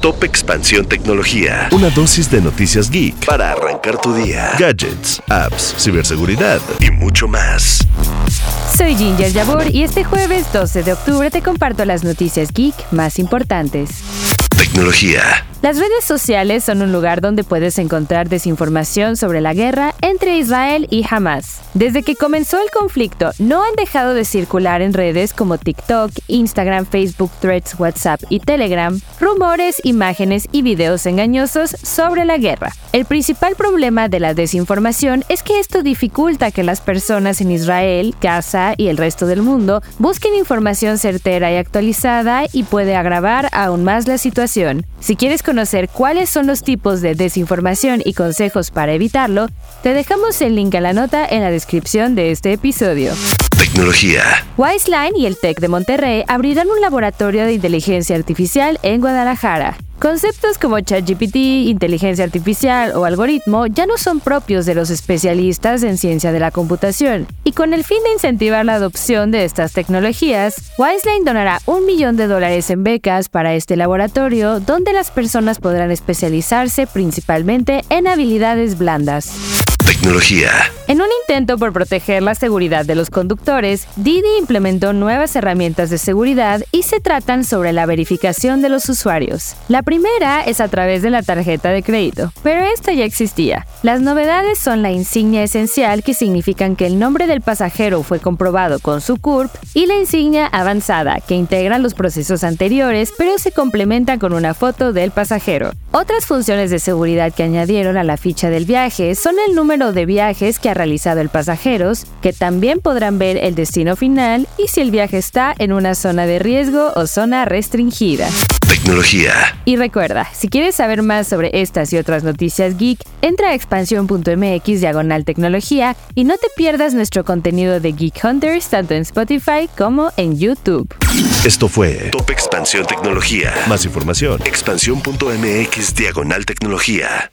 Top Expansión Tecnología. Una dosis de noticias geek para arrancar tu día. Gadgets, apps, ciberseguridad y mucho más. Soy Ginger Yabur y este jueves 12 de octubre te comparto las noticias geek más importantes. Tecnología. Las redes sociales son un lugar donde puedes encontrar desinformación sobre la guerra entre Israel y Hamas. Desde que comenzó el conflicto, no han dejado de circular en redes como TikTok, Instagram, Facebook, Threads, WhatsApp y Telegram rumores, imágenes y videos engañosos sobre la guerra. El principal problema de la desinformación es que esto dificulta que las personas en Israel, Y el resto del mundo busquen información certera y actualizada y puede agravar aún más la situación. Si quieres conocer cuáles son los tipos de desinformación y consejos para evitarlo, te dejamos el link a la nota en la descripción de este episodio. Tecnología. Wiseline y el TEC de Monterrey abrirán un laboratorio de inteligencia artificial en Guadalajara. Conceptos como ChatGPT, inteligencia artificial o algoritmo ya no son propios de los especialistas en ciencia de la computación, y con el fin de incentivar la adopción de estas tecnologías, Wiseline donará un millón de dólares en becas para este laboratorio donde las personas podrán especializarse principalmente en habilidades blandas. Tecnología. En un intento por proteger la seguridad de los conductores, Didi implementó nuevas herramientas de seguridad y se tratan sobre la verificación de los usuarios. La primera es a través de la tarjeta de crédito, pero esta ya existía. Las novedades son la insignia esencial que significan que el nombre del pasajero fue comprobado con su CURP y la insignia avanzada que integra los procesos anteriores pero se complementa con una foto del pasajero. Otras funciones de seguridad que añadieron a la ficha del viaje son el número de viajes que realizado el pasajeros, que también podrán ver el destino final y si el viaje está en una zona de riesgo o zona restringida. Tecnología. Y recuerda, si quieres saber más sobre estas y otras noticias geek, entra a expansión.mx diagonal tecnología y no te pierdas nuestro contenido de Geek Hunters tanto en Spotify como en YouTube. Esto fue Top Expansión Tecnología. Más información. Expansión.mx diagonal tecnología.